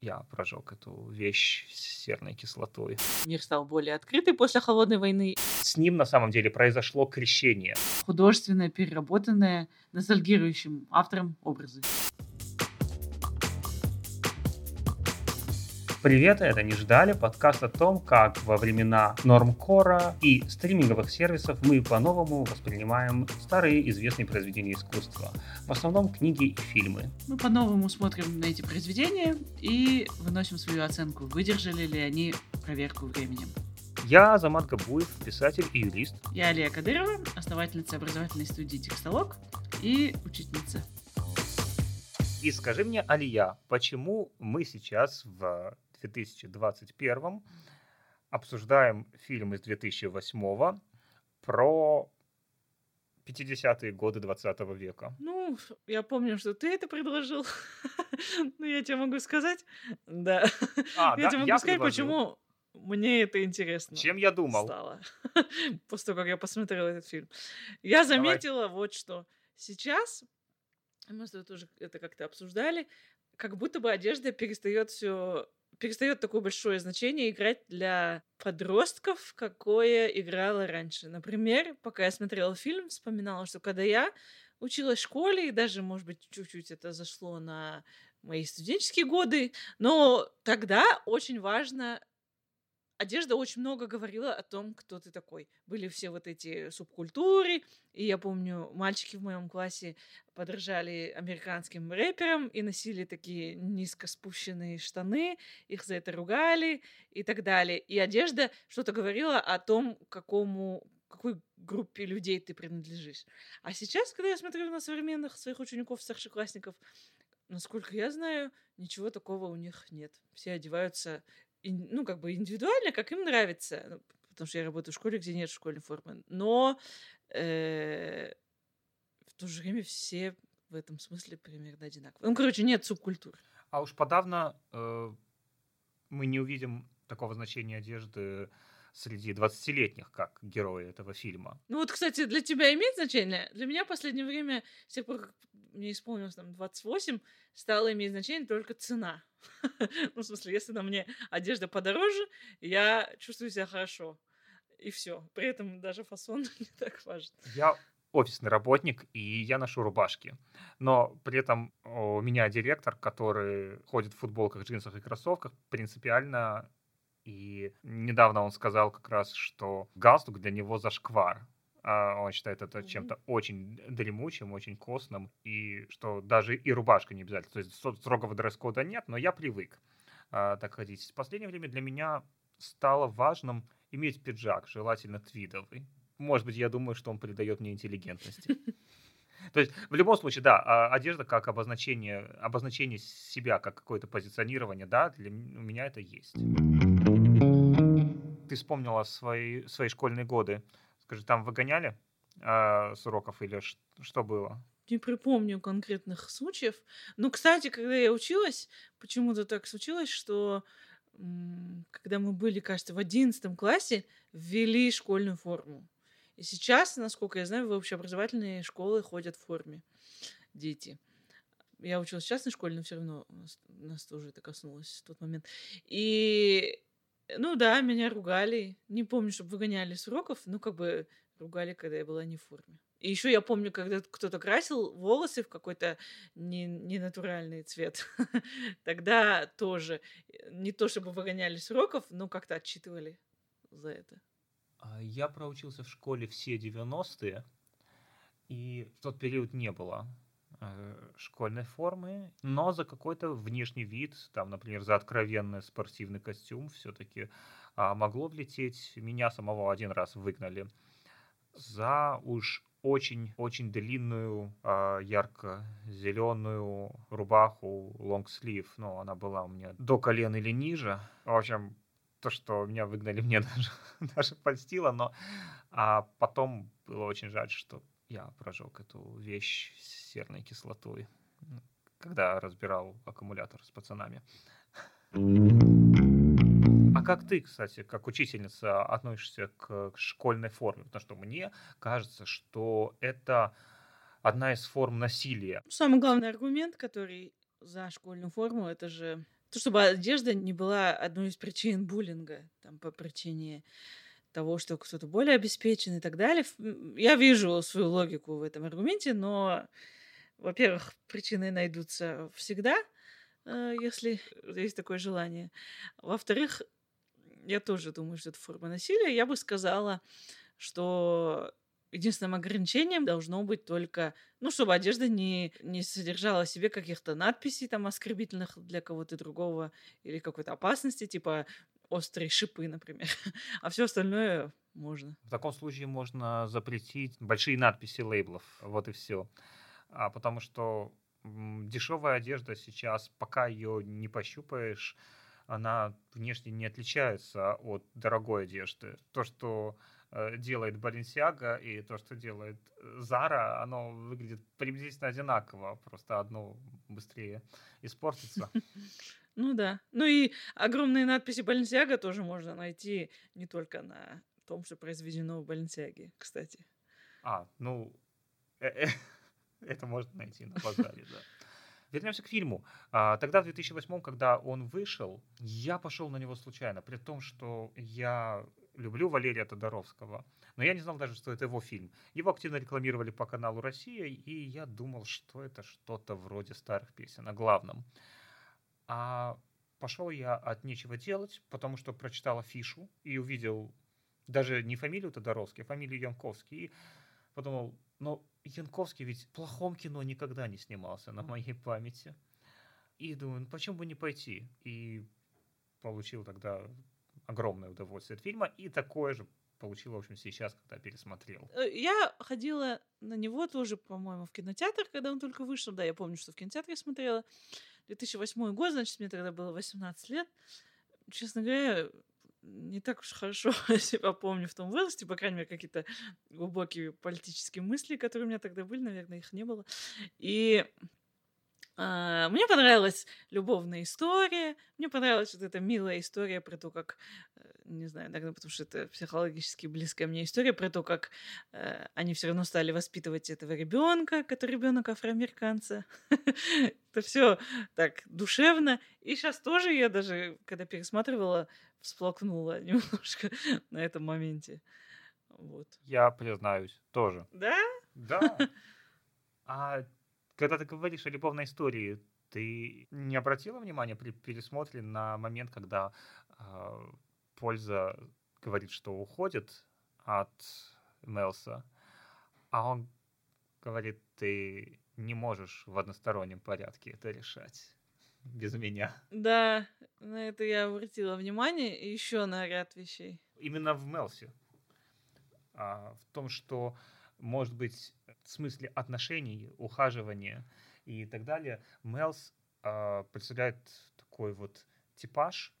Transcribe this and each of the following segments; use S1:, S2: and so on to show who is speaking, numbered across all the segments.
S1: я прожег эту вещь с серной кислотой.
S2: Мир стал более открытый после холодной войны.
S1: С ним на самом деле произошло крещение.
S2: Художественное, переработанное, ностальгирующим автором образы.
S1: Привет, это «Не ждали» подкаст о том, как во времена нормкора и стриминговых сервисов мы по-новому воспринимаем старые известные произведения искусства. В основном книги и фильмы.
S2: Мы по-новому смотрим на эти произведения и выносим свою оценку, выдержали ли они проверку временем.
S1: Я Замат Габуев, писатель и юрист.
S2: Я Алия Кадырова, основательница образовательной студии «Текстолог» и учительница.
S1: И скажи мне, Алия, почему мы сейчас в 2021 обсуждаем фильм из 2008 про 50-е годы 20 века.
S2: Ну, я помню, что ты это предложил. ну, я тебе могу сказать. Да. А, я да? тебе могу я сказать, предложил. почему мне это интересно.
S1: Чем я думал?
S2: Стало. После того, как я посмотрела этот фильм. Я заметила Давай. вот что. Сейчас, мы с тобой тоже это как-то обсуждали, как будто бы одежда перестает все перестает такое большое значение играть для подростков, какое играла раньше. Например, пока я смотрела фильм, вспоминала, что когда я училась в школе, и даже, может быть, чуть-чуть это зашло на мои студенческие годы, но тогда очень важно одежда очень много говорила о том, кто ты такой. Были все вот эти субкультуры, и я помню, мальчики в моем классе подражали американским рэперам и носили такие низко спущенные штаны, их за это ругали и так далее. И одежда что-то говорила о том, какому какой группе людей ты принадлежишь. А сейчас, когда я смотрю на современных своих учеников, старшеклассников, насколько я знаю, ничего такого у них нет. Все одеваются ну, как бы индивидуально, как им нравится. Ну, потому что я работаю в школе, где нет школьной формы. Но э, в то же время все в этом смысле примерно одинаковые. Ну, короче, нет субкультур.
S1: А уж подавно э, мы не увидим такого значения одежды среди 20-летних, как герои этого фильма.
S2: Ну вот, кстати, для тебя имеет значение? Для меня в последнее время, с тех пор, как мне исполнилось там 28, стало иметь значение только цена. ну, в смысле, если на мне одежда подороже, я чувствую себя хорошо. И все. При этом даже фасон не так важен.
S1: Я офисный работник, и я ношу рубашки. Но при этом у меня директор, который ходит в футболках, джинсах и кроссовках, принципиально и недавно он сказал как раз, что галстук для него зашквар. А он считает это чем-то очень дремучим, очень костным, и что даже и рубашка не обязательно. То есть строгого дресс-кода нет, но я привык а, так ходить. В последнее время для меня стало важным иметь пиджак, желательно твидовый. Может быть, я думаю, что он придает мне интеллигентности. То есть, в любом случае, да, а, одежда как обозначение, обозначение себя, как какое-то позиционирование, да, для у меня это есть. Ты вспомнила свои, свои школьные годы. Скажи, там выгоняли э, с уроков или что было?
S2: Не припомню конкретных случаев. Ну, кстати, когда я училась, почему-то так случилось, что когда мы были, кажется, в одиннадцатом классе, ввели школьную форму. И сейчас, насколько я знаю, в общеобразовательные школы ходят в форме дети. Я училась в частной школе, но все равно нас, нас тоже это коснулось в тот момент. И ну да, меня ругали. Не помню, чтобы выгоняли с уроков, ну как бы ругали, когда я была не в форме. И еще я помню, когда кто-то красил волосы в какой-то ненатуральный не цвет. Тогда тоже не то чтобы выгоняли с уроков, но как-то отчитывали за это.
S1: А я проучился в школе все 90-е, и в тот период не было школьной формы, но за какой-то внешний вид, там, например, за откровенный спортивный костюм все-таки а, могло влететь. Меня самого один раз выгнали за уж очень-очень длинную а, ярко-зеленую рубаху лонгслив. Ну, она была у меня до колен или ниже. В общем, то, что меня выгнали, мне даже, даже польстило, но а потом было очень жаль, что я прожег эту вещь с серной кислотой, когда разбирал аккумулятор с пацанами. А как ты, кстати, как учительница, относишься к школьной форме? Потому что мне кажется, что это одна из форм насилия.
S2: Самый главный аргумент, который за школьную форму, это же То, чтобы одежда не была одной из причин буллинга, там, по причине того, что кто-то более обеспечен и так далее. Я вижу свою логику в этом аргументе, но, во-первых, причины найдутся всегда, э, если есть такое желание. Во-вторых, я тоже думаю, что это форма насилия. Я бы сказала, что единственным ограничением должно быть только, ну, чтобы одежда не, не содержала в себе каких-то надписей там оскорбительных для кого-то другого или какой-то опасности, типа острые шипы, например. а все остальное можно.
S1: В таком случае можно запретить большие надписи лейблов. Вот и все. А потому что дешевая одежда сейчас, пока ее не пощупаешь, она внешне не отличается от дорогой одежды. То, что делает Баленсиага и то, что делает Зара, оно выглядит приблизительно одинаково, просто одно быстрее испортится.
S2: Ну да. Ну и огромные надписи Баленсиага тоже можно найти не только на том, что произведено в Баленсиаге, кстати.
S1: А, ну, э, э, это можно найти на базаре, да. Вернемся к фильму. А, тогда, в 2008, когда он вышел, я пошел на него случайно, при том, что я люблю Валерия Тодоровского, но я не знал даже, что это его фильм. Его активно рекламировали по каналу «Россия», и я думал, что это что-то вроде старых песен о главном. А пошел я от нечего делать, потому что прочитал афишу и увидел даже не фамилию Тодоровский, а фамилию Янковский. И подумал, ну, Янковский ведь в плохом кино никогда не снимался на моей памяти. И думаю, ну почему бы не пойти? И получил тогда огромное удовольствие от фильма, и такое же получил, в общем, сейчас, когда пересмотрел.
S2: Э, я ходила на него тоже, по-моему, в кинотеатр, когда он только вышел. Да, я помню, что в кинотеатре смотрела. 2008 год, значит, мне тогда было 18 лет. Честно говоря, не так уж хорошо себя помню в том возрасте, по крайней мере, какие-то глубокие политические мысли, которые у меня тогда были, наверное, их не было. И мне понравилась любовная история, мне понравилась вот эта милая история про то, как, э, не знаю, наверное, потому что это психологически близкая мне история про то, как э, они все равно стали воспитывать этого ребенка, который ребенок афроамериканца. это все так душевно. И сейчас тоже я даже, когда пересматривала, всплакнула немножко на этом моменте. Вот.
S1: Я признаюсь, тоже.
S2: Да?
S1: Да. А когда ты говоришь о любовной истории, ты не обратила внимания при пересмотре на момент, когда э, Польза говорит, что уходит от Мелса, а он говорит, ты не можешь в одностороннем порядке это решать без меня.
S2: Да, на это я обратила внимание, и еще на ряд вещей.
S1: Именно в Мелсе. А, в том, что, может быть, в смысле отношений, ухаживания и так далее, Мелс э, представляет такой вот типаж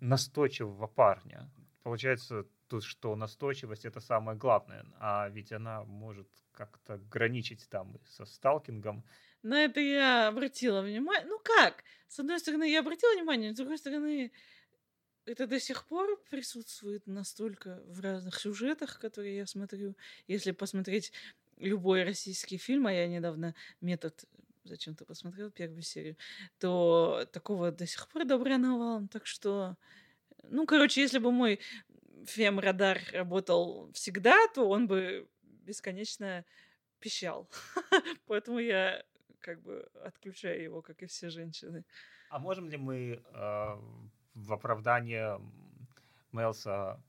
S1: настойчивого парня. Получается тут, что настойчивость это самое главное, а ведь она может как-то граничить там со сталкингом.
S2: На это я обратила внимание. Ну как? С одной стороны, я обратила внимание, с другой стороны, это до сих пор присутствует настолько в разных сюжетах, которые я смотрю. Если посмотреть любой российский фильм, а я недавно метод зачем-то посмотрел первую серию, то такого до сих пор добра. Так что, ну, короче, если бы мой фем-радар работал всегда, то он бы бесконечно пищал. Поэтому я как бы отключаю его, как и все женщины.
S1: А можем ли мы э, в оправдание Мелса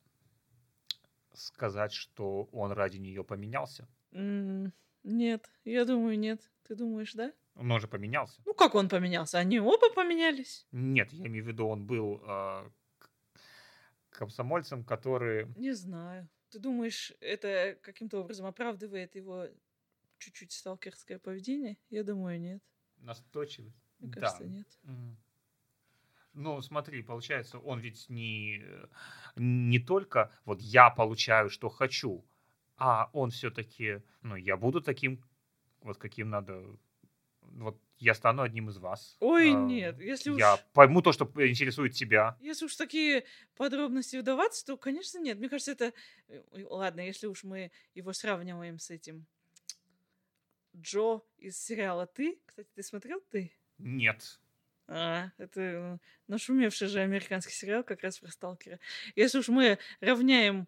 S1: сказать, что он ради нее поменялся?
S2: Нет, я думаю, нет. Ты думаешь, да?
S1: Он же поменялся.
S2: Ну, как он поменялся? Они оба поменялись?
S1: Нет, я имею в виду, он был э, комсомольцем, который...
S2: Не знаю. Ты думаешь, это каким-то образом оправдывает его чуть-чуть сталкерское поведение? Я думаю, нет.
S1: Настойчивость?
S2: Мне кажется, да. нет.
S1: Ну, смотри, получается, он ведь не, не только вот я получаю, что хочу, а он все-таки, ну, я буду таким, вот каким надо, вот я стану одним из вас.
S2: Ой, а, нет, если
S1: я уж... пойму то, что интересует тебя.
S2: Если уж такие подробности вдаваться, то, конечно, нет. Мне кажется, это... Э, ладно, если уж мы его сравниваем с этим Джо из сериала «Ты». Кстати, ты смотрел «Ты»?
S1: Нет.
S2: А, это нашумевший же американский сериал как раз про сталкера. Если уж мы равняем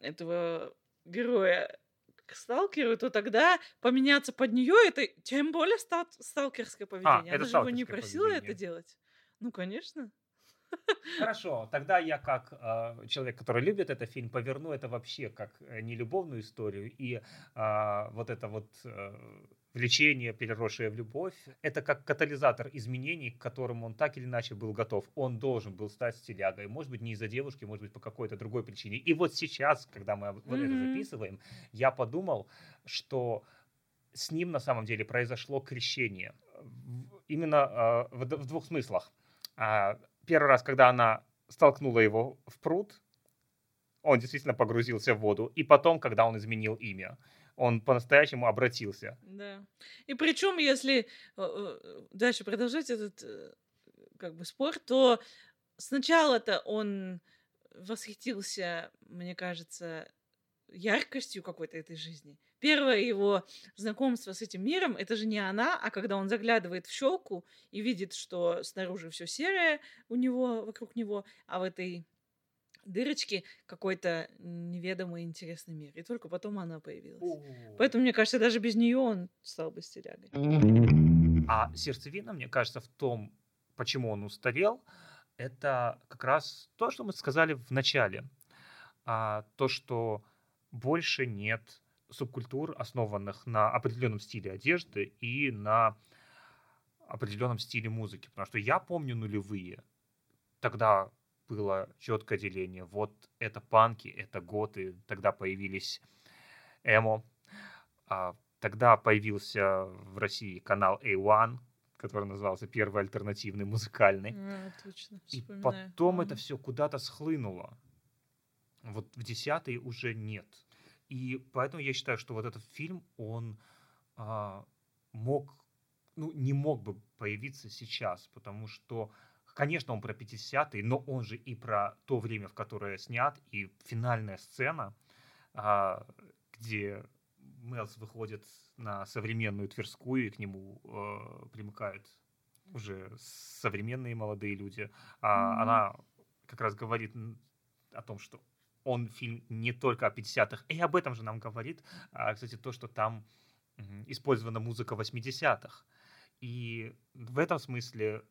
S2: этого героя к сталкеру, то тогда поменяться под нее это тем более стал- сталкерское
S1: А,
S2: поведение.
S1: это
S2: Она же его не просила это
S1: поведение.
S2: делать. Ну, конечно.
S1: Хорошо, тогда я как э, человек, который любит этот фильм, поверну это вообще как э, не любовную историю и а, вот это вот э, влечение, переросшее в любовь, это как катализатор изменений, к которым он так или иначе был готов. Он должен был стать стилягой, может быть не из-за девушки, может быть по какой-то другой причине. И вот сейчас, когда мы вот это записываем, я подумал, что с ним на самом деле произошло крещение. Именно э, в, в двух смыслах. А, Первый раз, когда она столкнула его в пруд, он действительно погрузился в воду. И потом, когда он изменил имя, он по-настоящему обратился.
S2: Да. И причем, если э, э, дальше продолжать этот э, как бы спор, то сначала-то он восхитился, мне кажется, яркостью какой-то этой жизни. Первое его знакомство с этим миром, это же не она, а когда он заглядывает в щелку и видит, что снаружи все серое у него, вокруг него, а в этой дырочке какой-то неведомый интересный мир. И только потом она появилась. Поэтому, мне кажется, даже без нее он стал бы стилягой.
S1: А сердцевина, мне кажется, в том, почему он устарел, это как раз то, что мы сказали в начале. А, то, что больше нет субкультур, основанных на определенном стиле одежды и на определенном стиле музыки. Потому что я помню нулевые. Тогда было четкое деление. Вот это панки, это готы. Тогда появились эмо. А, тогда появился в России канал A1, который назывался Первый альтернативный музыкальный.
S2: А, точно.
S1: И
S2: вспоминаю.
S1: потом это
S2: Мгм.
S1: все куда-то схлынуло. Вот в десятый уже нет. И поэтому я считаю, что вот этот фильм, он а, мог, ну, не мог бы появиться сейчас, потому что, конечно, он про 50-е, но он же и про то время, в которое снят, и финальная сцена, а, где Мелс выходит на современную Тверскую, и к нему э, примыкают уже современные молодые люди.
S2: Мгм.
S1: Она как раз говорит о том, что он фильм не только о 50-х, и об этом же нам говорит, а, кстати, то, что там использована музыка 80-х. И в этом смысле,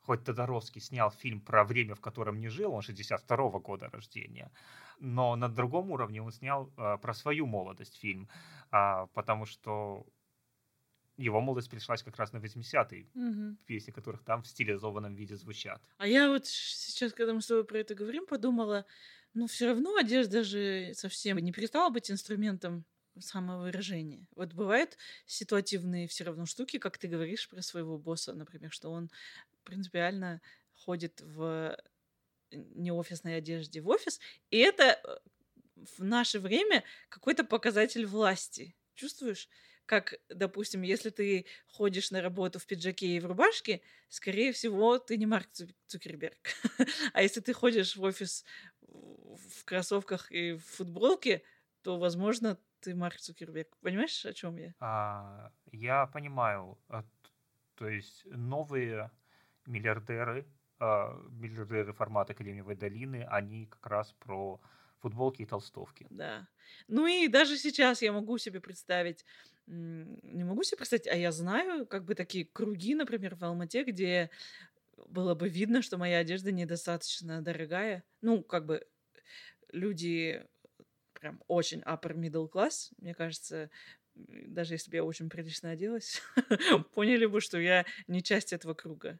S1: хоть Тодоровский снял фильм про время, в котором не жил, он 62-го года рождения, но на другом уровне он снял а, про свою молодость фильм, а, потому что его молодость пришлась как раз на 80-е,
S2: Мгм.
S1: песни которых там в стилизованном виде звучат.
S2: А я вот сейчас, когда мы с тобой про это говорим, подумала, ну все равно одежда же совсем не перестала быть инструментом самовыражения. Вот бывают ситуативные все равно штуки, как ты говоришь про своего босса, например, что он принципиально ходит в неофисной одежде в офис, и это э, в наше время какой-то показатель власти. Чувствуешь? Как, допустим, если ты ходишь на работу в пиджаке и в рубашке, скорее всего, ты не Марк Цу- Цукерберг. А если ты ходишь в офис в кроссовках и в футболке, то, возможно, ты Марк Цукерберг. Понимаешь, о чем я?
S1: А, я понимаю, т- то есть новые миллиардеры, а, миллиардеры формата Кремниевой долины, они как раз про футболки и толстовки.
S2: Да. Ну и даже сейчас я могу себе представить, не могу себе представить, а я знаю, как бы такие круги, например, в Алмате, где было бы видно, что моя одежда недостаточно дорогая. Ну, как бы люди прям очень upper middle class, мне кажется, даже если бы я очень прилично оделась, поняли бы, что я не часть этого круга,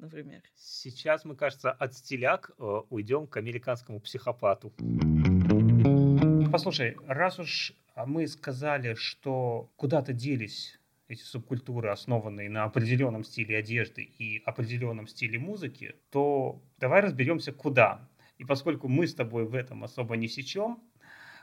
S2: например.
S1: Сейчас мы, кажется, от стиляк э, уйдем к американскому психопату. Послушай, раз уж мы сказали, что куда-то делись эти субкультуры, основанные на определенном стиле одежды и определенном стиле музыки, то давай разберемся, куда. И поскольку мы с тобой в этом особо не сечем,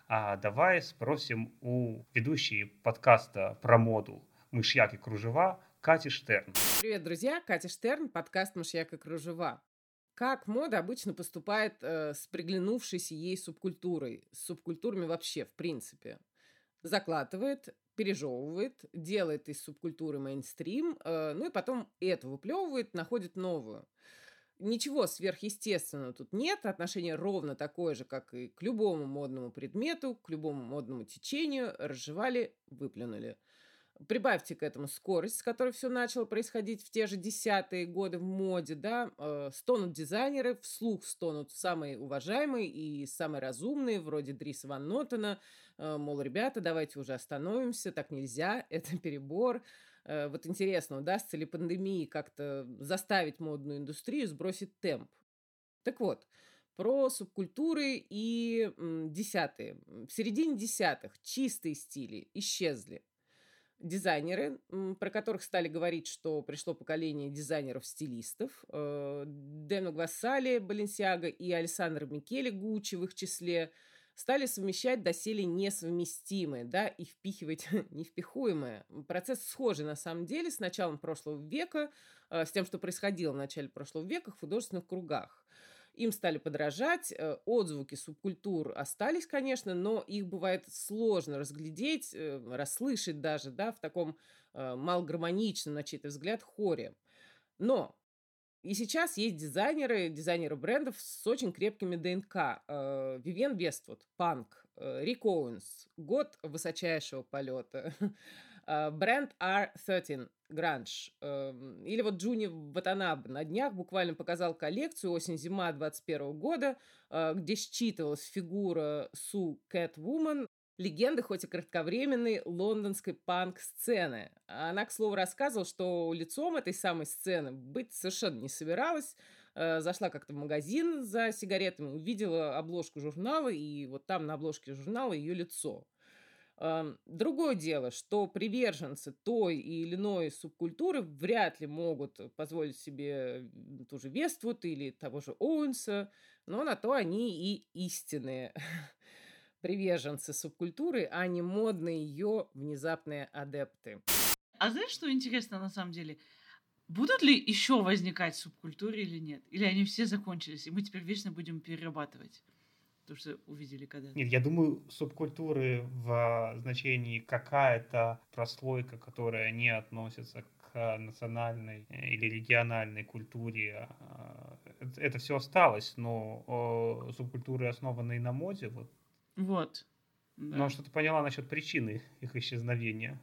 S1: а давай спросим у ведущей подкаста про моду «Мышьяк и кружева» Кати Штерн.
S3: Привет, друзья! Катя Штерн, подкаст «Мышьяк и кружева». Как мода обычно поступает э, с приглянувшейся ей субкультурой, с субкультурами вообще, в принципе? закладывает, пережевывает, делает из субкультуры мейнстрим, э, ну и потом эту выплевывает, находит новую. Ничего сверхъестественного тут нет, отношение ровно такое же, как и к любому модному предмету, к любому модному течению, разжевали, выплюнули. Прибавьте к этому скорость, с которой все начало происходить в те же десятые годы в моде, да, э, стонут дизайнеры, вслух стонут самые уважаемые и самые разумные, вроде Дриса Ван Нотена, э, мол, ребята, давайте уже остановимся, так нельзя, это перебор. Э, вот интересно, удастся ли пандемии как-то заставить модную индустрию сбросить темп? Так вот, про субкультуры и десятые. В середине десятых чистые стили исчезли дизайнеры, про которых стали говорить, что пришло поколение дизайнеров-стилистов. Э, Дэну Гвассали, Баленсиага и Александр Микеле, Гуччи в их числе, стали совмещать доселе несовместимые, да, и впихивать невпихуемое. Процесс схожий, на самом деле, с началом прошлого века, э, с тем, что происходило в начале прошлого века в художественных кругах. Им стали подражать, э, отзвуки субкультур остались, конечно, но их бывает сложно разглядеть, э, расслышать даже, да, в таком э, малогармоничном, на чей-то взгляд, хоре. Но и сейчас есть дизайнеры, дизайнеры брендов с очень крепкими ДНК. Вивен Вествуд, Панк, Рик Оуэнс, год высочайшего полета. Э, бренд R13 Гранж. Эм, или вот Джуни Ватанаб на днях буквально показал коллекцию осень-зима 21 года, э, где считывалась фигура Су Кэтвумен, легенды, хоть и кратковременной, лондонской панк-сцены. Она, к слову, рассказывала, что лицом этой самой сцены быть совершенно не собиралась. Э, зашла как-то в магазин за сигаретами, увидела обложку журнала, и вот там на обложке журнала ее лицо. Другое дело, что приверженцы той или иной субкультуры вряд ли могут позволить себе ту же Вествуд или того же Оуэнса, но на то они и истинные приверженцы субкультуры, а не модные ее внезапные адепты.
S2: А знаешь, что интересно на самом деле? Будут ли еще возникать субкультуры или нет? Или они все закончились, и мы теперь вечно будем перерабатывать? То, что увидели когда
S1: Нет, я думаю, субкультуры в значении какая-то прослойка, которая не относится к национальной э, или региональной культуре, а, это все осталось, но субкультуры, основанные на моде, вот.
S2: Вот.
S1: Да. Но что ты поняла насчет причины их исчезновения?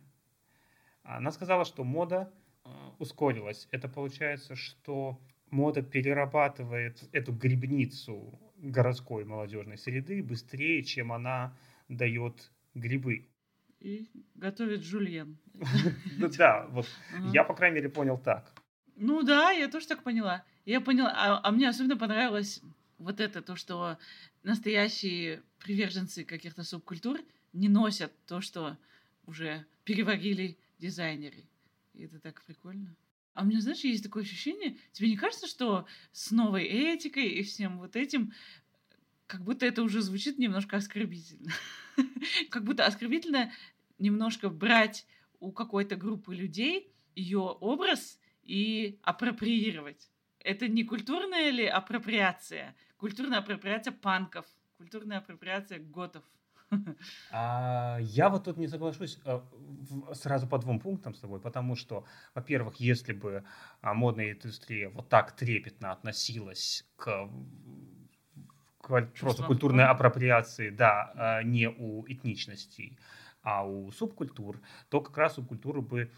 S1: Она сказала, что мода э, ускорилась. Это получается, что мода перерабатывает эту грибницу городской молодежной среды быстрее, чем она дает грибы.
S2: И готовит жульен.
S1: Да, вот я, по крайней мере, понял так.
S2: Ну да, я тоже так поняла. Я поняла, а, а мне особенно понравилось вот это, то, что настоящие приверженцы каких-то субкультур не носят то, что уже переварили дизайнеры. И это так прикольно. А у меня, знаешь, есть такое ощущение, тебе не кажется, что с новой этикой и всем вот этим, как будто это уже звучит немножко оскорбительно. Как будто оскорбительно немножко брать у какой-то группы людей ее образ и апроприировать. Это не культурная ли апроприация? Культурная апроприация панков, культурная апроприация готов.
S1: А, я вот тут не соглашусь а, сразу по двум пунктам с тобой, потому что, во-первых, если бы а, модная индустрия вот так трепетно относилась к просто культурной апроприации, да, а, не у этничностей, а у субкультур, то как раз субкультуры бы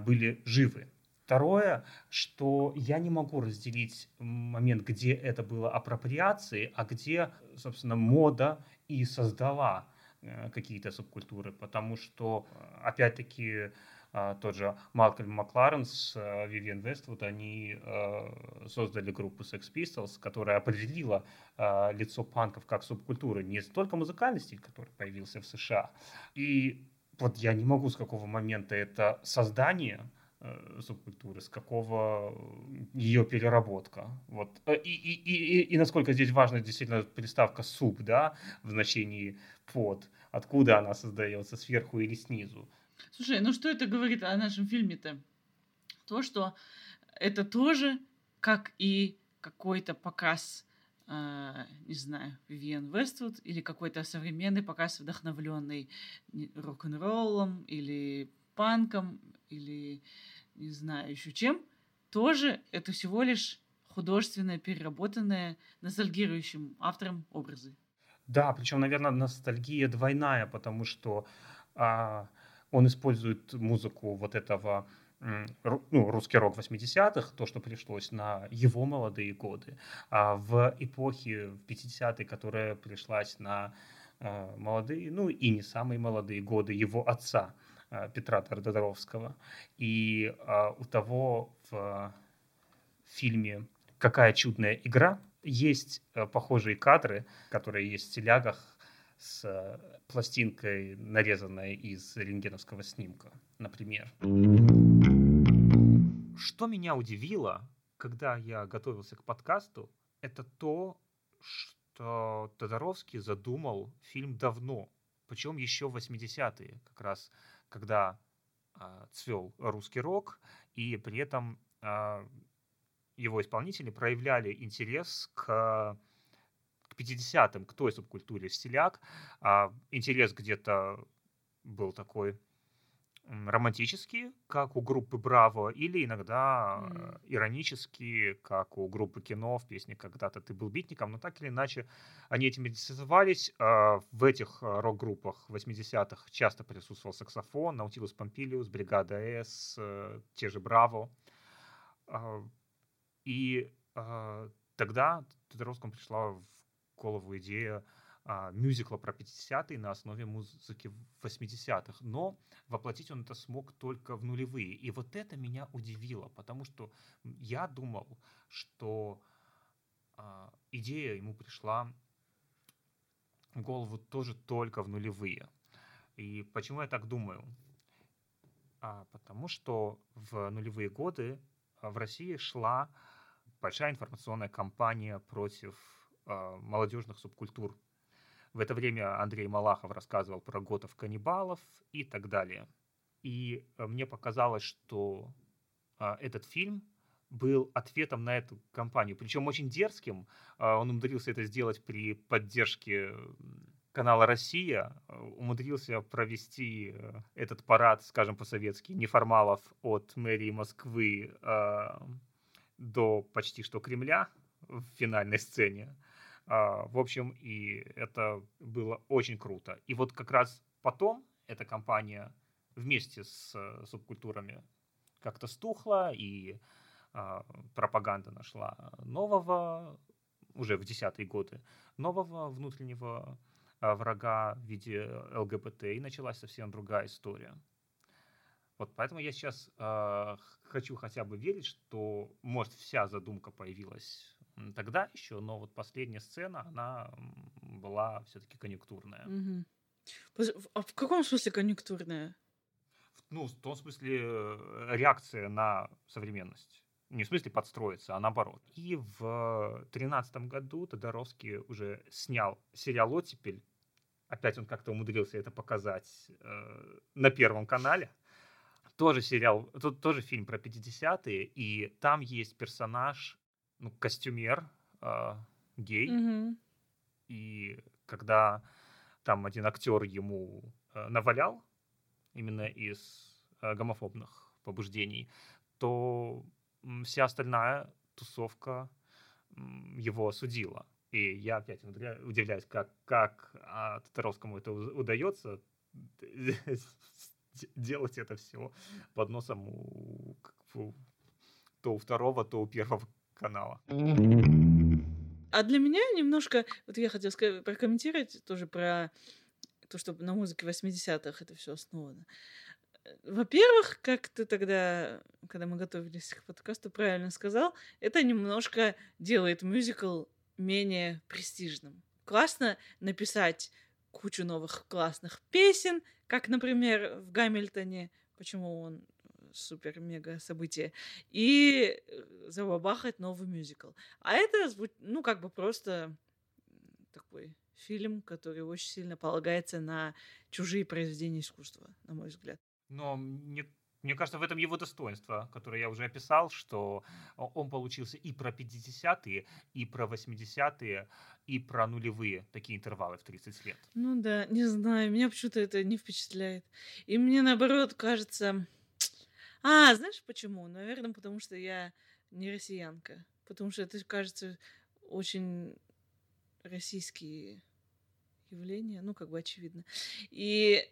S1: были живы. Второе, что я не могу разделить момент, где это было апроприацией, а где, собственно, мода и создала какие-то субкультуры, потому что, э, опять-таки, э, тот же Малкольм Макларен с Вивиан Вествуд, они создали группу Sex Pistols, которая определила лицо панков как субкультуры. Не столько музыкальный стиль, который появился в США. И вот я не могу с какого момента это создание субкультуры, с какого ее переработка. Вот. И, и, и, и, и насколько здесь важна действительно приставка «суб», да, в значении под, откуда она создается, сверху или снизу.
S2: Слушай, ну что это говорит о нашем фильме-то? То, что это тоже, как и какой-то показ э, не знаю, Вивиан Вествуд или какой-то современный показ, вдохновленный рок-н-роллом или панком или не знаю еще чем, тоже это всего лишь художественное, переработанное, ностальгирующим автором образы.
S1: Да, причем, наверное, ностальгия двойная, потому что а, он использует музыку вот этого ну, русский рок 80-х, то, что пришлось на его молодые годы, а в эпохе, в 50-е, которая пришлась на э, молодые, ну и не самые молодые годы его отца Петра Твардодоровского. И э, у того в фильме «Какая чудная игра» есть э, похожие кадры, которые есть в телягах с э, пластинкой, нарезанной из рентгеновского снимка, например. Что меня удивило, когда я готовился к подкасту, это то, что Тодоровский задумал фильм давно, причем еще в 80-е, как раз когда э, цвел русский рок, и при этом э, его исполнители проявляли интерес к к 50-м, к той субкультуре стиляк. А, интерес где-то был такой романтический, как у группы Браво, или иногда mm. иронический, как у группы Кино в песне «Когда-то ты был битником», но так или иначе они этим интересовались. А, в этих а, рок-группах 80-х часто присутствовал саксофон, Наутилус Помпилиус, Бригада С, э, те же Браво. А, и тогда Тодоровскому пришла в голову идея а, мюзикла про 50-е на основе музыки 80-х. Но воплотить он это смог только в нулевые. И вот это меня удивило, потому что я думал, что а, идея ему пришла в голову тоже только в нулевые. И почему я так думаю? А, потому что в нулевые годы в России шла большая информационная кампания против э, молодежных субкультур. В это время Андрей Малахов рассказывал про готов-каннибалов и так далее. И э, мне показалось, что э, этот фильм был ответом на эту кампанию, причем очень дерзким. Э, он умудрился это сделать при поддержке канала «Россия», умудрился провести этот парад, скажем по-советски, неформалов от мэрии Москвы э, до почти что Кремля в финальной сцене. А, в общем, и это было очень круто. И вот как раз потом эта компания вместе с э, субкультурами как-то стухла, и а, пропаганда нашла нового, уже в десятые годы, нового внутреннего а, врага в виде ЛГБТ, и началась совсем другая история. Вот поэтому я сейчас э, хочу хотя бы верить, что, может, вся задумка появилась тогда еще, но вот последняя сцена, она была все-таки конъюнктурная.
S2: Угу. А в каком смысле конъюнктурная?
S1: Ну, в том смысле э, реакция на современность. Не в смысле подстроиться, а наоборот. И в тринадцатом году Тодоровский уже снял сериал «Оттепель». Опять он как-то умудрился это показать э, на Первом канале. Тоже сериал, тут тоже фильм про 50-е, и там есть персонаж ну, костюмер, э, гей.
S2: Mm-hmm.
S1: И когда там один актер ему э, навалял именно из э, гомофобных побуждений, то вся остальная тусовка его осудила. И я опять удивляюсь, как, как а, Татаровскому это удается делать это все под носом у, у, то у второго, то у первого канала.
S2: А для меня немножко, вот я хотела сказать, прокомментировать тоже про то, что на музыке 80-х это все основано. Во-первых, как ты тогда, когда мы готовились к подкасту, правильно сказал, это немножко делает мюзикл менее престижным. Классно написать кучу новых классных песен, как, например, в Гамильтоне, почему он супер-мега событие, и э, забабахать новый мюзикл. А это, ну, как бы просто такой фильм, который очень сильно полагается на чужие произведения искусства, на мой взгляд.
S1: Но мне, Мне кажется, в этом его достоинство, которое я уже описал, что он получился и про 50-е, и про 80-е, и про нулевые такие интервалы в 30 лет.
S2: Ну да, не знаю, меня почему-то это не впечатляет. И мне наоборот кажется... А, знаешь почему? Наверное, потому что я не россиянка. Потому что это кажется очень российские явления, ну, как бы очевидно. И,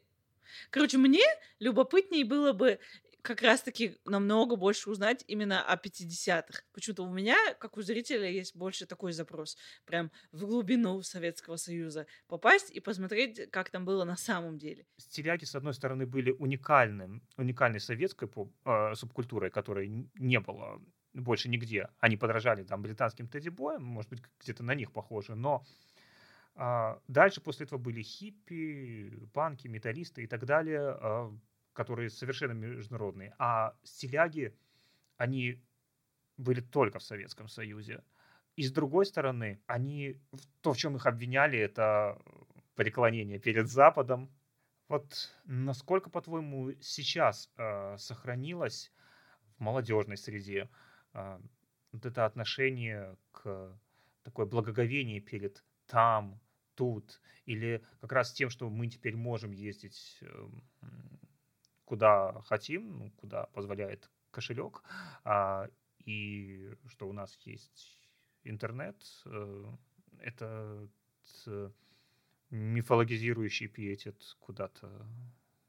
S2: короче, мне любопытнее было бы как раз-таки намного больше узнать именно о 50-х. Почему-то у меня, как у зрителя, есть больше такой запрос. Прям в глубину Советского Союза попасть и посмотреть, как там было на самом деле.
S1: Стиляги, с одной стороны, были уникальным, уникальной советской э, субкультурой, которой не было больше нигде. Они подражали там британским тедди-боям, может быть, где-то на них похожи, но а, дальше после этого были хиппи, панки, металлисты и так далее, а, которые совершенно международные. А стиляги, они были только в Советском Союзе. И с другой стороны, они, то, в чем их обвиняли, это преклонение перед Западом. Вот насколько, по-твоему, сейчас э, сохранилось в молодежной среде э, вот это отношение к такое благоговение перед там, тут, или как раз тем, что мы теперь можем ездить эм, куда хотим, ну, куда позволяет кошелек, а, и что у нас есть интернет, э, это мифологизирующий пиетет куда-то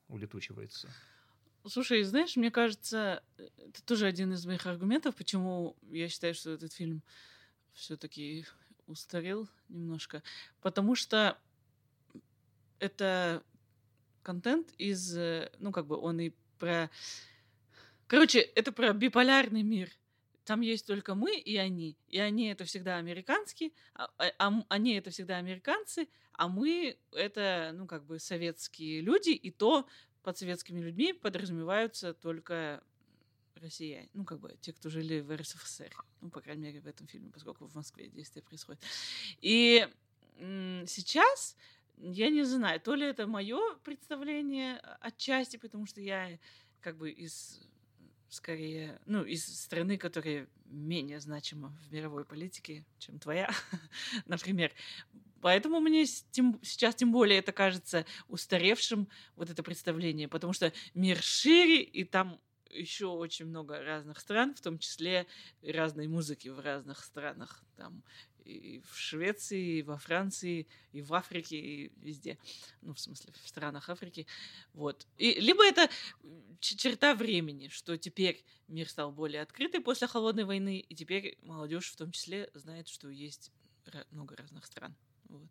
S1: улетучивается.
S2: Слушай, знаешь, мне кажется, это тоже один из моих аргументов, почему я считаю, что этот фильм все-таки устарел немножко, потому что это контент из, э, ну, как бы он и про... Короче, это про биполярный мир. Там есть только мы и они. И они это всегда американские, а, а, а они это всегда американцы, а мы это, ну, как бы советские люди, и то под советскими людьми подразумеваются только россияне, ну, как бы те, кто жили в РСФСР, ну, по крайней мере, в этом фильме, поскольку в Москве действие происходит. И сейчас я не знаю, то ли это мое представление отчасти, потому что я как бы из скорее, ну, из страны, которая менее значима в мировой политике, чем твоя, например. Поэтому мне тем, сейчас тем более это кажется устаревшим, вот это представление, потому что мир шире, и там еще очень много разных стран, в том числе разной музыки в разных странах. Там и в Швеции, и во Франции, и в Африке, и везде. Ну, в смысле, в странах Африки. Вот. И, либо это черта времени, что теперь мир стал более открытый после Холодной войны, и теперь молодежь в том числе знает, что есть много разных стран. Вот.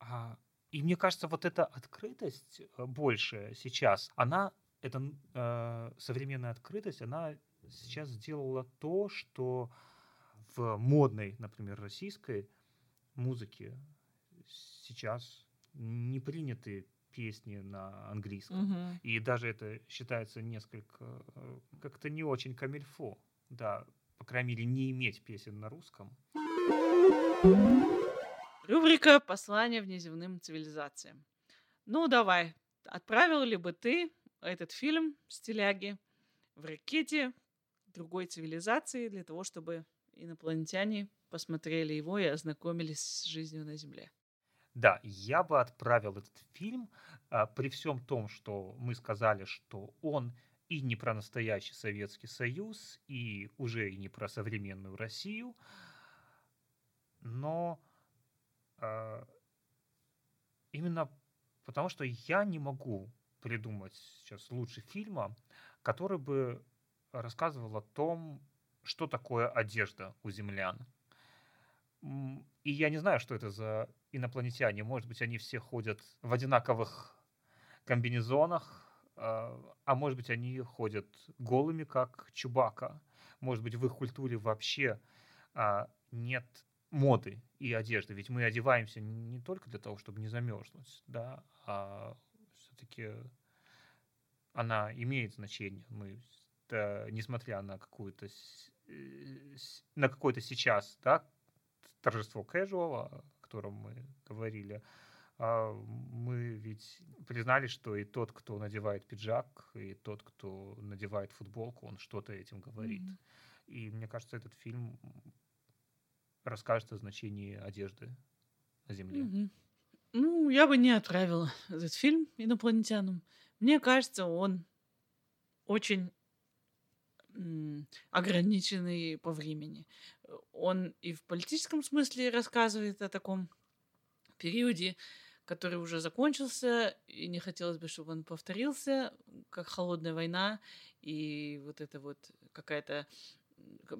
S1: А, и мне кажется, вот эта открытость э, больше сейчас, она эта э, современная открытость, она сейчас сделала то, что в модной, например, российской музыке сейчас не приняты песни на английском.
S2: Угу.
S1: И даже это считается несколько как-то не очень камильфо. Да, по крайней мере, не иметь песен на русском.
S2: Рубрика «Послание внеземным цивилизациям». Ну, давай, отправил ли бы ты этот фильм «Стиляги» в ракете другой цивилизации для того, чтобы инопланетяне посмотрели его и ознакомились с жизнью на Земле.
S1: Да, я бы отправил этот фильм а, при всем том, что мы сказали, что он и не про настоящий Советский Союз, и уже и не про современную Россию, но а, именно потому что я не могу придумать сейчас лучше фильма, который бы рассказывал о том, что такое одежда у землян. И я не знаю, что это за инопланетяне. Может быть, они все ходят в одинаковых комбинезонах, а, а может быть, они ходят голыми, как Чубака. Может быть, в их культуре вообще а, нет моды и одежды. Ведь мы одеваемся не только для того, чтобы не замерзнуть, да, а все-таки она имеет значение. Мы, да, несмотря на какую-то на какой-то сейчас, да, торжество casual, о котором мы говорили, а, мы ведь признали, что и тот, кто надевает пиджак, и тот, кто надевает футболку, он что-то этим говорит. Mm-hmm. И мне кажется, этот фильм расскажет о значении одежды на Земле.
S2: Mm-hmm. Ну, я бы не отправила этот фильм инопланетянам. Мне кажется, он очень ограниченный по времени. Он и в политическом смысле рассказывает о таком периоде, который уже закончился, и не хотелось бы, чтобы он повторился, как холодная война, и вот это вот какая-то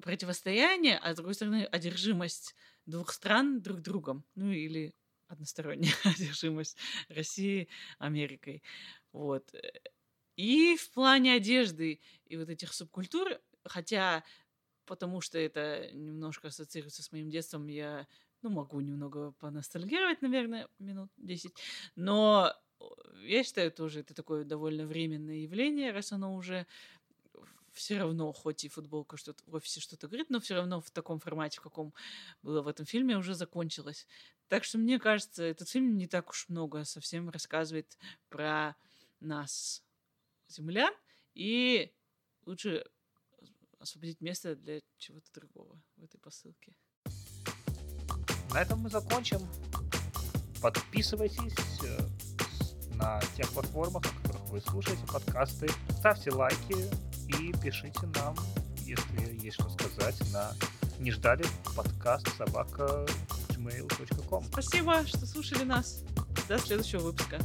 S2: противостояние, а с другой стороны одержимость двух стран друг другом, ну или односторонняя одержимость России Америкой. Вот. И в плане одежды и вот этих субкультур, хотя потому что это немножко ассоциируется с моим детством, я ну, могу немного поностальгировать, наверное, минут 10. Но я считаю тоже, это такое довольно временное явление, раз оно уже все равно, хоть и футболка что-то в офисе что-то говорит, но все равно в таком формате, в каком было в этом фильме, уже закончилось. Так что мне кажется, этот фильм не так уж много совсем рассказывает про нас, землян, и лучше освободить место для чего-то другого в этой посылке.
S1: На этом мы закончим. Подписывайтесь э, на тех платформах, на которых вы слушаете подкасты. Ставьте лайки и пишите нам, если есть что сказать, на не ждали подкаст собака gmail.com.
S2: Спасибо, что слушали нас. До следующего выпуска.